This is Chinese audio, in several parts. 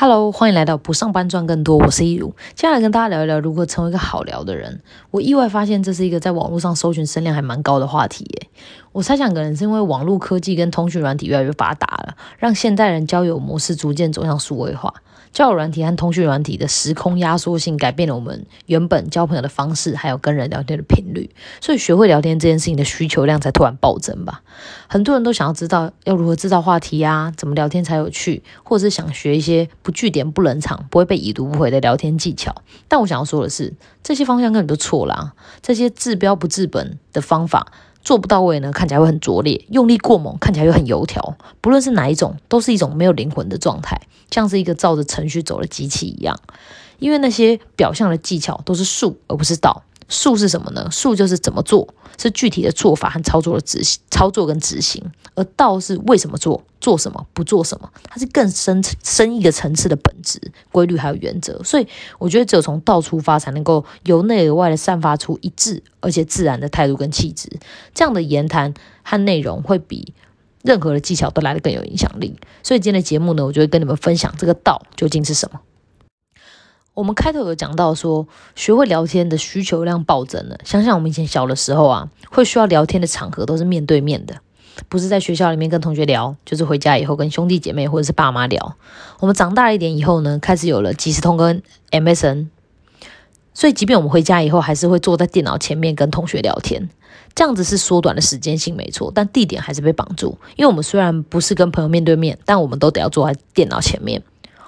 Hello，欢迎来到不上班赚更多，我是一如。接下来跟大家聊一聊如何成为一个好聊的人。我意外发现这是一个在网络上搜寻声量还蛮高的话题耶。我猜想可能是因为网络科技跟通讯软体越来越发达了，让现代人交友模式逐渐走向数位化。交友软体和通讯软体的时空压缩性改变了我们原本交朋友的方式，还有跟人聊天的频率。所以学会聊天这件事情的需求量才突然暴增吧。很多人都想要知道要如何制造话题啊，怎么聊天才有趣，或者是想学一些不据点、不冷场、不会被已读不回的聊天技巧。但我想要说的是，这些方向根本都错了。这些治标不治本的方法。做不到位呢，看起来会很拙劣；用力过猛，看起来又很油条。不论是哪一种，都是一种没有灵魂的状态，像是一个照着程序走的机器一样。因为那些表象的技巧都是术，而不是道。术是什么呢？术就是怎么做，是具体的做法和操作的执行、操作跟执行；而道是为什么做、做什么、不做什么，它是更深深一个层次的本质、规律还有原则。所以，我觉得只有从道出发，才能够由内而外的散发出一致而且自然的态度跟气质。这样的言谈和内容会比任何的技巧都来得更有影响力。所以，今天的节目呢，我就会跟你们分享这个道究竟是什么。我们开头有讲到说，学会聊天的需求量暴增了。想想我们以前小的时候啊，会需要聊天的场合都是面对面的，不是在学校里面跟同学聊，就是回家以后跟兄弟姐妹或者是爸妈聊。我们长大一点以后呢，开始有了即时通跟 MSN，所以即便我们回家以后，还是会坐在电脑前面跟同学聊天。这样子是缩短了时间性没错，但地点还是被绑住，因为我们虽然不是跟朋友面对面，但我们都得要坐在电脑前面。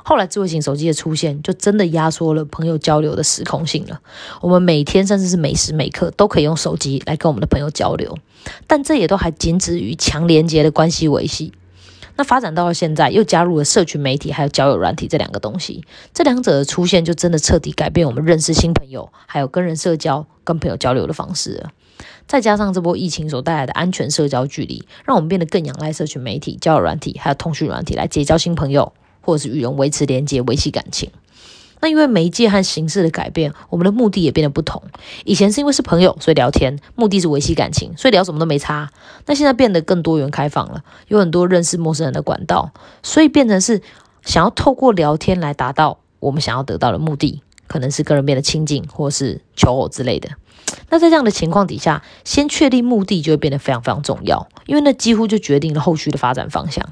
后来智慧型手机的出现，就真的压缩了朋友交流的时空性了。我们每天甚至是每时每刻都可以用手机来跟我们的朋友交流，但这也都还仅止于强连接的关系维系。那发展到了现在，又加入了社群媒体还有交友软体这两个东西，这两者的出现就真的彻底改变我们认识新朋友，还有跟人社交、跟朋友交流的方式了。再加上这波疫情所带来的安全社交距离，让我们变得更仰赖社群媒体、交友软体还有通讯软体来结交新朋友。或者是与人维持连接、维系感情。那因为媒介和形式的改变，我们的目的也变得不同。以前是因为是朋友，所以聊天，目的是维系感情，所以聊什么都没差。那现在变得更多元开放了，有很多认识陌生人的管道，所以变成是想要透过聊天来达到我们想要得到的目的，可能是跟人变得亲近，或是求偶之类的。那在这样的情况底下，先确定目的就会变得非常非常重要，因为那几乎就决定了后续的发展方向。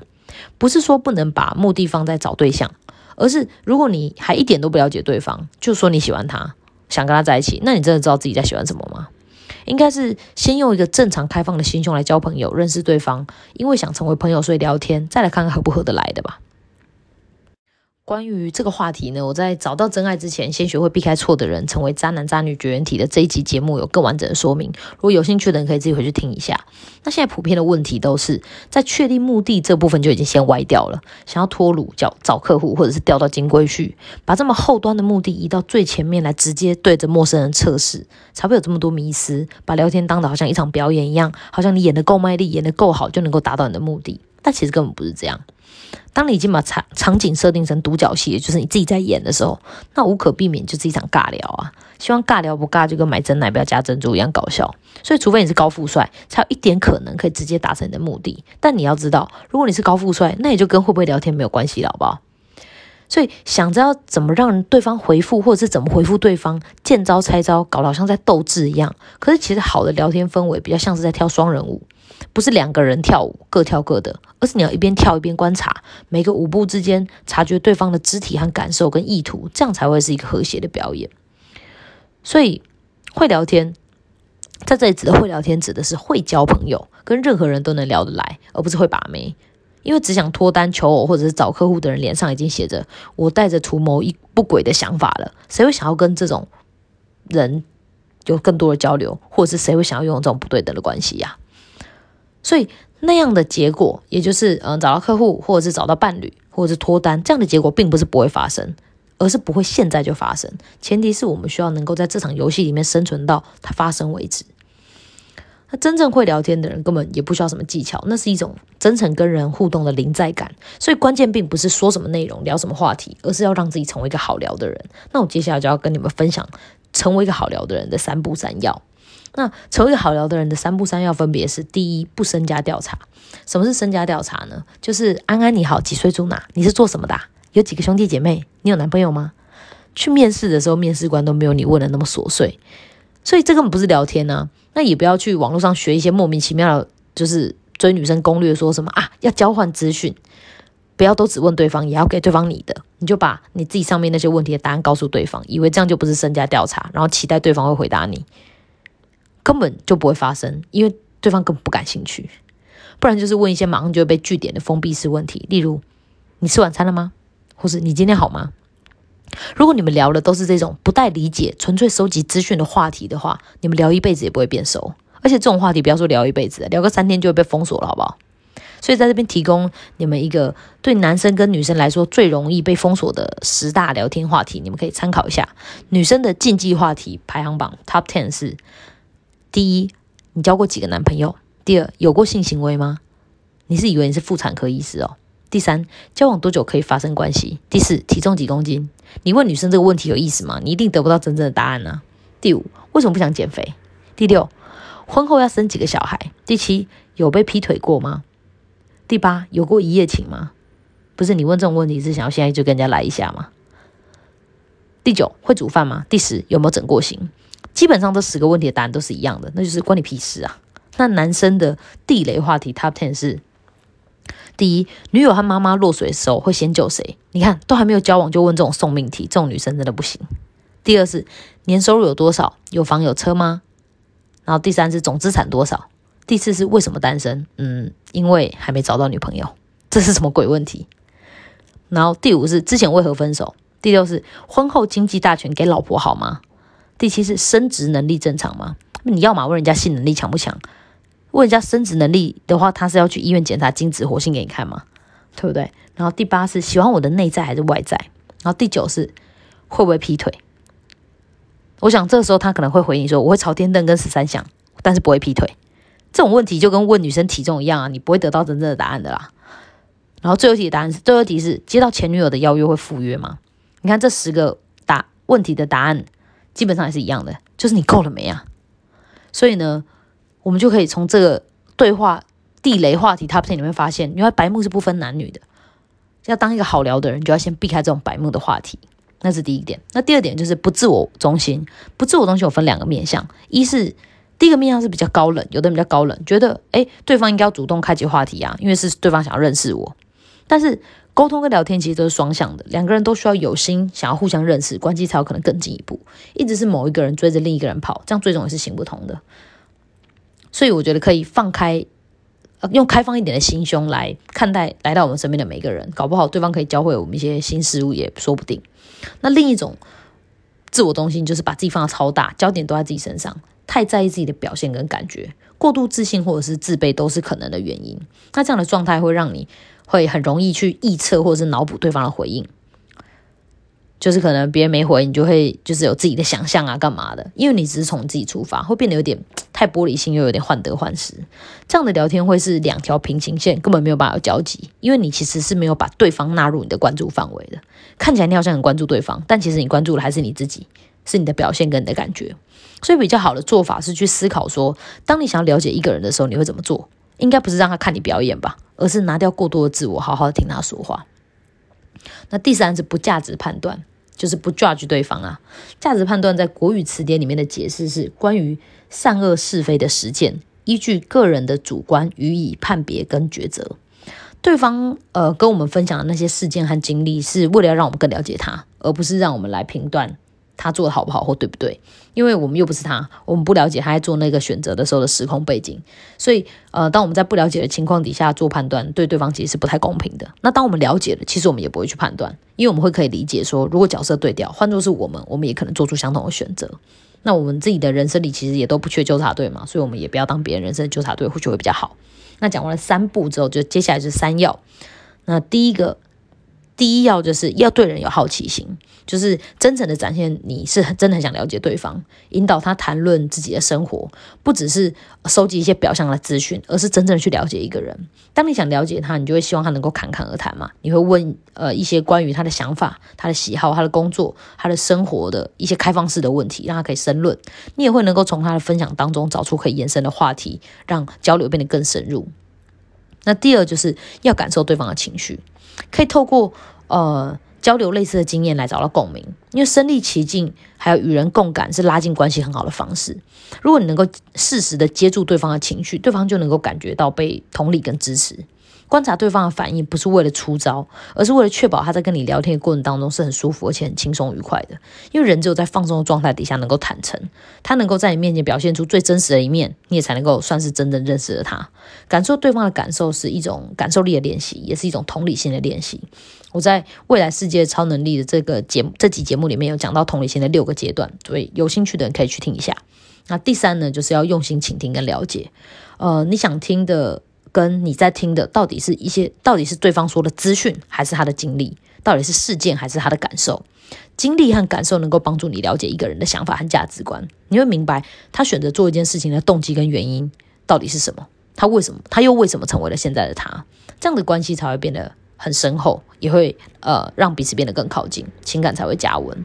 不是说不能把目的放在找对象，而是如果你还一点都不了解对方，就说你喜欢他，想跟他在一起，那你真的知道自己在喜欢什么吗？应该是先用一个正常开放的心胸来交朋友，认识对方，因为想成为朋友所以聊天，再来看看合不合得来的吧。关于这个话题呢，我在找到真爱之前，先学会避开错的人，成为渣男渣女绝缘体的这一集节目有更完整的说明。如果有兴趣的人，可以自己回去听一下。那现在普遍的问题都是在确定目的这部分就已经先歪掉了，想要脱鲁叫找客户，或者是掉到金龟婿，把这么后端的目的移到最前面来，直接对着陌生人测试，才会有这么多迷思，把聊天当的好像一场表演一样，好像你演的够卖力，演的够好，就能够达到你的目的。但其实根本不是这样。当你已经把场场景设定成独角戏，就是你自己在演的时候，那无可避免就是一场尬聊啊。希望尬聊不尬，就跟买真奶不要加珍珠一样搞笑。所以，除非你是高富帅，才有一点可能可以直接达成你的目的。但你要知道，如果你是高富帅，那也就跟会不会聊天没有关系了，好不好？所以，想着要怎么让对方回复，或者是怎么回复对方，见招拆招，搞得好像在斗智一样。可是，其实好的聊天氛围比较像是在跳双人舞。不是两个人跳舞各跳各的，而是你要一边跳一边观察每个舞步之间，察觉对方的肢体和感受跟意图，这样才会是一个和谐的表演。所以会聊天，在这里指的会聊天，指的是会交朋友，跟任何人都能聊得来，而不是会把妹。因为只想脱单求偶或者是找客户的人，脸上已经写着我带着图谋一不轨的想法了。谁会想要跟这种人有更多的交流，或者是谁会想要拥有这种不对等的关系呀？所以那样的结果，也就是嗯找到客户，或者是找到伴侣，或者是脱单，这样的结果并不是不会发生，而是不会现在就发生。前提是我们需要能够在这场游戏里面生存到它发生为止。那真正会聊天的人根本也不需要什么技巧，那是一种真诚跟人互动的临在感。所以关键并不是说什么内容、聊什么话题，而是要让自己成为一个好聊的人。那我接下来就要跟你们分享成为一个好聊的人的三步三要。那成为一个好聊的人的三不三要分别是：第一，不身家调查。什么是身家调查呢？就是安安你好，几岁住哪？你是做什么的？有几个兄弟姐妹？你有男朋友吗？去面试的时候，面试官都没有你问的那么琐碎，所以这根本不是聊天呢。那也不要去网络上学一些莫名其妙的，就是追女生攻略，说什么啊要交换资讯，不要都只问对方，也要给对方你的，你就把你自己上面那些问题的答案告诉对方，以为这样就不是身家调查，然后期待对方会回答你，根本就不会发生，因为对方根本不感兴趣。不然就是问一些马上就会被据点的封闭式问题，例如你吃晚餐了吗？或是你今天好吗？如果你们聊的都是这种不带理解、纯粹收集资讯的话题的话，你们聊一辈子也不会变熟。而且这种话题不要说聊一辈子，聊个三天就会被封锁了，好不好？所以在这边提供你们一个对男生跟女生来说最容易被封锁的十大聊天话题，你们可以参考一下。女生的禁忌话题排行榜 Top Ten 是：第一，你交过几个男朋友？第二，有过性行为吗？你是以为你是妇产科医师哦？第三，交往多久可以发生关系？第四，体重几公斤？你问女生这个问题有意思吗？你一定得不到真正的答案呢。第五，为什么不想减肥？第六，婚后要生几个小孩？第七，有被劈腿过吗？第八，有过一夜情吗？不是你问这种问题是想要现在就跟人家来一下吗？第九，会煮饭吗？第十，有没有整过型？基本上这十个问题的答案都是一样的，那就是关你屁事啊！那男生的地雷话题 Top Ten 是。第一，女友和妈妈落水的时候会先救谁？你看，都还没有交往就问这种送命题，这种女生真的不行。第二是年收入有多少？有房有车吗？然后第三是总资产多少？第四是为什么单身？嗯，因为还没找到女朋友。这是什么鬼问题？然后第五是之前为何分手？第六是婚后经济大权给老婆好吗？第七是生殖能力正常吗？你要嘛问人家性能力强不强？问人家生殖能力的话，他是要去医院检查精子活性给你看吗？对不对？然后第八是喜欢我的内在还是外在？然后第九是会不会劈腿？我想这个时候他可能会回你说我会朝天瞪跟十三响，但是不会劈腿。这种问题就跟问女生体重一样啊，你不会得到真正的答案的啦。然后最后题的答案是最后题是接到前女友的邀约会赴约吗？你看这十个答问题的答案基本上也是一样的，就是你够了没啊？所以呢？我们就可以从这个对话地雷话题 top ten 里面发现，原来白目是不分男女的。要当一个好聊的人，就要先避开这种白目的话题，那是第一点。那第二点就是不自我中心。不自我中心有分两个面向，一是第一个面向是比较高冷，有的人比较高冷，觉得诶对方应该要主动开启话题啊，因为是对方想要认识我。但是沟通跟聊天其实都是双向的，两个人都需要有心想要互相认识，关系才有可能更进一步。一直是某一个人追着另一个人跑，这样最终也是行不通的。所以我觉得可以放开，用开放一点的心胸来看待来到我们身边的每一个人，搞不好对方可以教会我们一些新事物也说不定。那另一种自我中心就是把自己放的超大，焦点都在自己身上，太在意自己的表现跟感觉，过度自信或者是自卑都是可能的原因。那这样的状态会让你会很容易去臆测或者是脑补对方的回应。就是可能别人没回，你就会就是有自己的想象啊，干嘛的？因为你只是从自己出发，会变得有点太玻璃心，又有点患得患失。这样的聊天会是两条平行线，根本没有办法有交集，因为你其实是没有把对方纳入你的关注范围的。看起来你好像很关注对方，但其实你关注的还是你自己，是你的表现跟你的感觉。所以比较好的做法是去思考说，当你想要了解一个人的时候，你会怎么做？应该不是让他看你表演吧，而是拿掉过多的自我，好好的听他说话。那第三是不价值判断，就是不 judge 对方啊。价值判断在国语词典里面的解释是关于善恶是非的实践，依据个人的主观予以判别跟抉择。对方呃跟我们分享的那些事件和经历，是为了让我们更了解他，而不是让我们来评断。他做的好不好或对不对？因为我们又不是他，我们不了解他在做那个选择的时候的时空背景，所以呃，当我们在不了解的情况底下做判断，对对方其实是不太公平的。那当我们了解了，其实我们也不会去判断，因为我们会可以理解说，如果角色对调，换作是我们，我们也可能做出相同的选择。那我们自己的人生里其实也都不缺纠察队嘛，所以我们也不要当别人人生的纠察队，或许会比较好。那讲完了三步之后，就接下来是三要。那第一个。第一要就是要对人有好奇心，就是真诚的展现你是真的很想了解对方，引导他谈论自己的生活，不只是收集一些表象的资讯，而是真正的去了解一个人。当你想了解他，你就会希望他能够侃侃而谈嘛，你会问呃一些关于他的想法、他的喜好、他的工作、他的生活的一些开放式的问题，让他可以深论。你也会能够从他的分享当中找出可以延伸的话题，让交流变得更深入。那第二就是要感受对方的情绪。可以透过呃交流类似的经验来找到共鸣，因为身历其境还有与人共感是拉近关系很好的方式。如果你能够适时的接住对方的情绪，对方就能够感觉到被同理跟支持。观察对方的反应，不是为了出招，而是为了确保他在跟你聊天的过程当中是很舒服而且很轻松愉快的。因为人只有在放松的状态底下能够坦诚，他能够在你面前表现出最真实的一面，你也才能够算是真正认识了他。感受对方的感受是一种感受力的练习，也是一种同理心的练习。我在未来世界超能力的这个节目这集节目里面有讲到同理心的六个阶段，所以有兴趣的人可以去听一下。那第三呢，就是要用心倾听跟了解，呃，你想听的。跟你在听的到底是一些，到底是对方说的资讯，还是他的经历？到底是事件，还是他的感受？经历和感受能够帮助你了解一个人的想法和价值观。你会明白他选择做一件事情的动机跟原因到底是什么？他为什么？他又为什么成为了现在的他？这样的关系才会变得很深厚，也会呃让彼此变得更靠近，情感才会加温。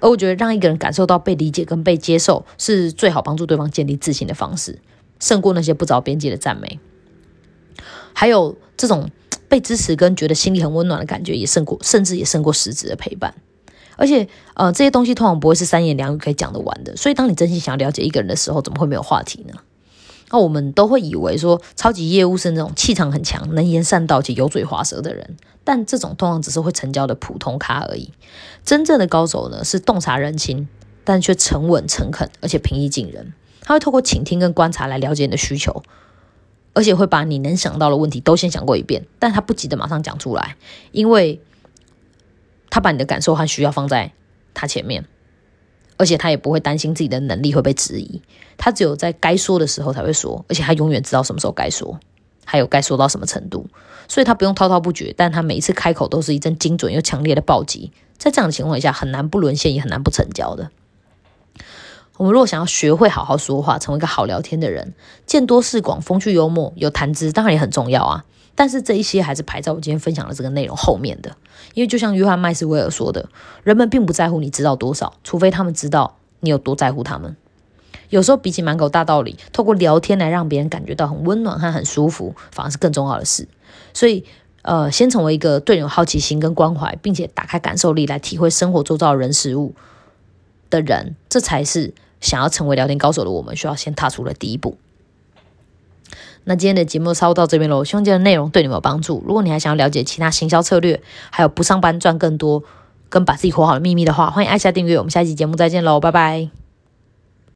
而我觉得让一个人感受到被理解跟被接受，是最好帮助对方建立自信的方式。胜过那些不着边际的赞美，还有这种被支持跟觉得心里很温暖的感觉，也胜过，甚至也胜过实质的陪伴。而且，呃，这些东西通常不会是三言两语可以讲得完的。所以，当你真心想要了解一个人的时候，怎么会没有话题呢？那我们都会以为说，超级业务是那种气场很强、能言善道且油嘴滑舌的人，但这种通常只是会成交的普通咖而已。真正的高手呢，是洞察人心，但却沉稳诚恳，而且平易近人。他会透过倾听跟观察来了解你的需求，而且会把你能想到的问题都先想过一遍，但他不急着马上讲出来，因为他把你的感受和需要放在他前面，而且他也不会担心自己的能力会被质疑，他只有在该说的时候才会说，而且他永远知道什么时候该说，还有该说到什么程度，所以他不用滔滔不绝，但他每一次开口都是一阵精准又强烈的暴击，在这样的情况下，很难不沦陷，也很难不成交的。我们如果想要学会好好说话，成为一个好聊天的人，见多识广、风趣幽默、有谈资，当然也很重要啊。但是这一些还是排在我今天分享的这个内容后面的，因为就像约翰麦斯威尔说的，人们并不在乎你知道多少，除非他们知道你有多在乎他们。有时候比起满口大道理，透过聊天来让别人感觉到很温暖和很舒服，反而是更重要的事。所以，呃，先成为一个对人有好奇心跟关怀，并且打开感受力来体会生活周遭人事物的人，这才是。想要成为聊天高手的我们，需要先踏出了第一步。那今天的节目差不多到这边喽，希望今天的内容对你们有帮助。如果你还想要了解其他行销策略，还有不上班赚更多，跟把自己活好的秘密的话，欢迎按下订阅。我们下期节目再见喽，拜拜。